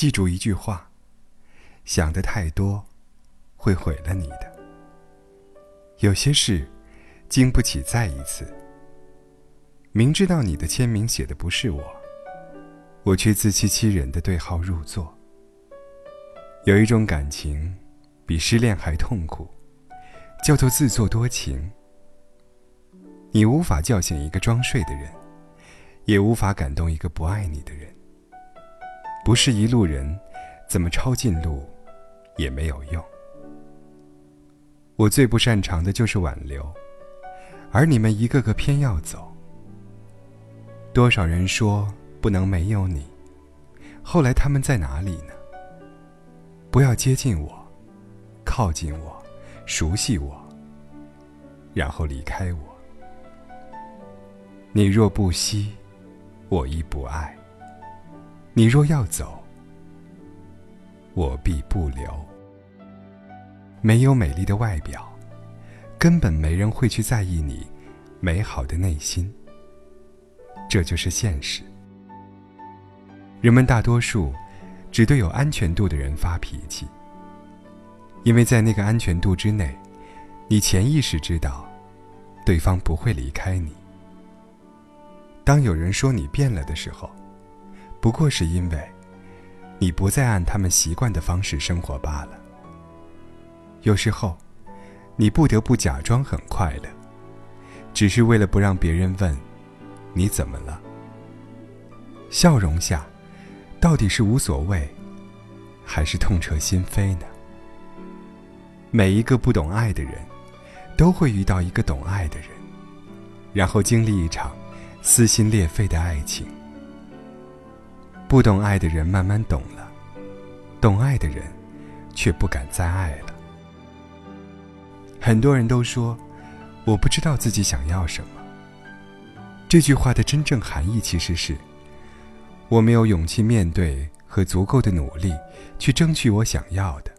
记住一句话：想的太多，会毁了你的。有些事，经不起再一次。明知道你的签名写的不是我，我却自欺欺人的对号入座。有一种感情，比失恋还痛苦，叫做自作多情。你无法叫醒一个装睡的人，也无法感动一个不爱你的人。不是一路人，怎么抄近路，也没有用。我最不擅长的就是挽留，而你们一个个偏要走。多少人说不能没有你，后来他们在哪里呢？不要接近我，靠近我，熟悉我，然后离开我。你若不惜，我亦不爱。你若要走，我必不留。没有美丽的外表，根本没人会去在意你美好的内心。这就是现实。人们大多数只对有安全度的人发脾气，因为在那个安全度之内，你潜意识知道，对方不会离开你。当有人说你变了的时候，不过是因为，你不再按他们习惯的方式生活罢了。有时候，你不得不假装很快乐，只是为了不让别人问，你怎么了。笑容下，到底是无所谓，还是痛彻心扉呢？每一个不懂爱的人，都会遇到一个懂爱的人，然后经历一场撕心裂肺的爱情。不懂爱的人慢慢懂了，懂爱的人却不敢再爱了。很多人都说，我不知道自己想要什么。这句话的真正含义其实是，我没有勇气面对和足够的努力去争取我想要的。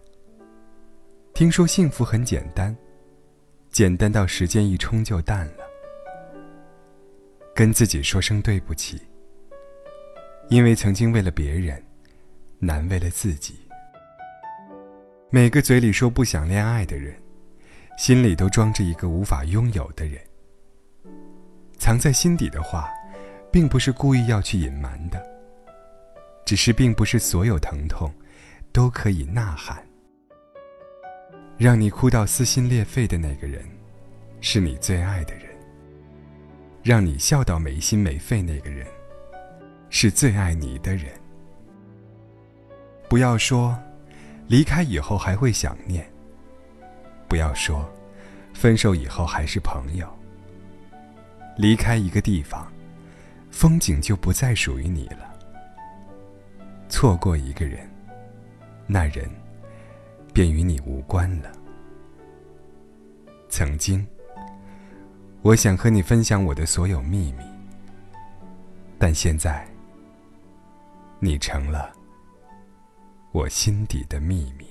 听说幸福很简单，简单到时间一冲就淡了。跟自己说声对不起。因为曾经为了别人，难为了自己。每个嘴里说不想恋爱的人，心里都装着一个无法拥有的人。藏在心底的话，并不是故意要去隐瞒的，只是并不是所有疼痛，都可以呐喊。让你哭到撕心裂肺的那个人，是你最爱的人。让你笑到没心没肺那个人。是最爱你的人。不要说，离开以后还会想念。不要说，分手以后还是朋友。离开一个地方，风景就不再属于你了。错过一个人，那人便与你无关了。曾经，我想和你分享我的所有秘密，但现在。你成了我心底的秘密。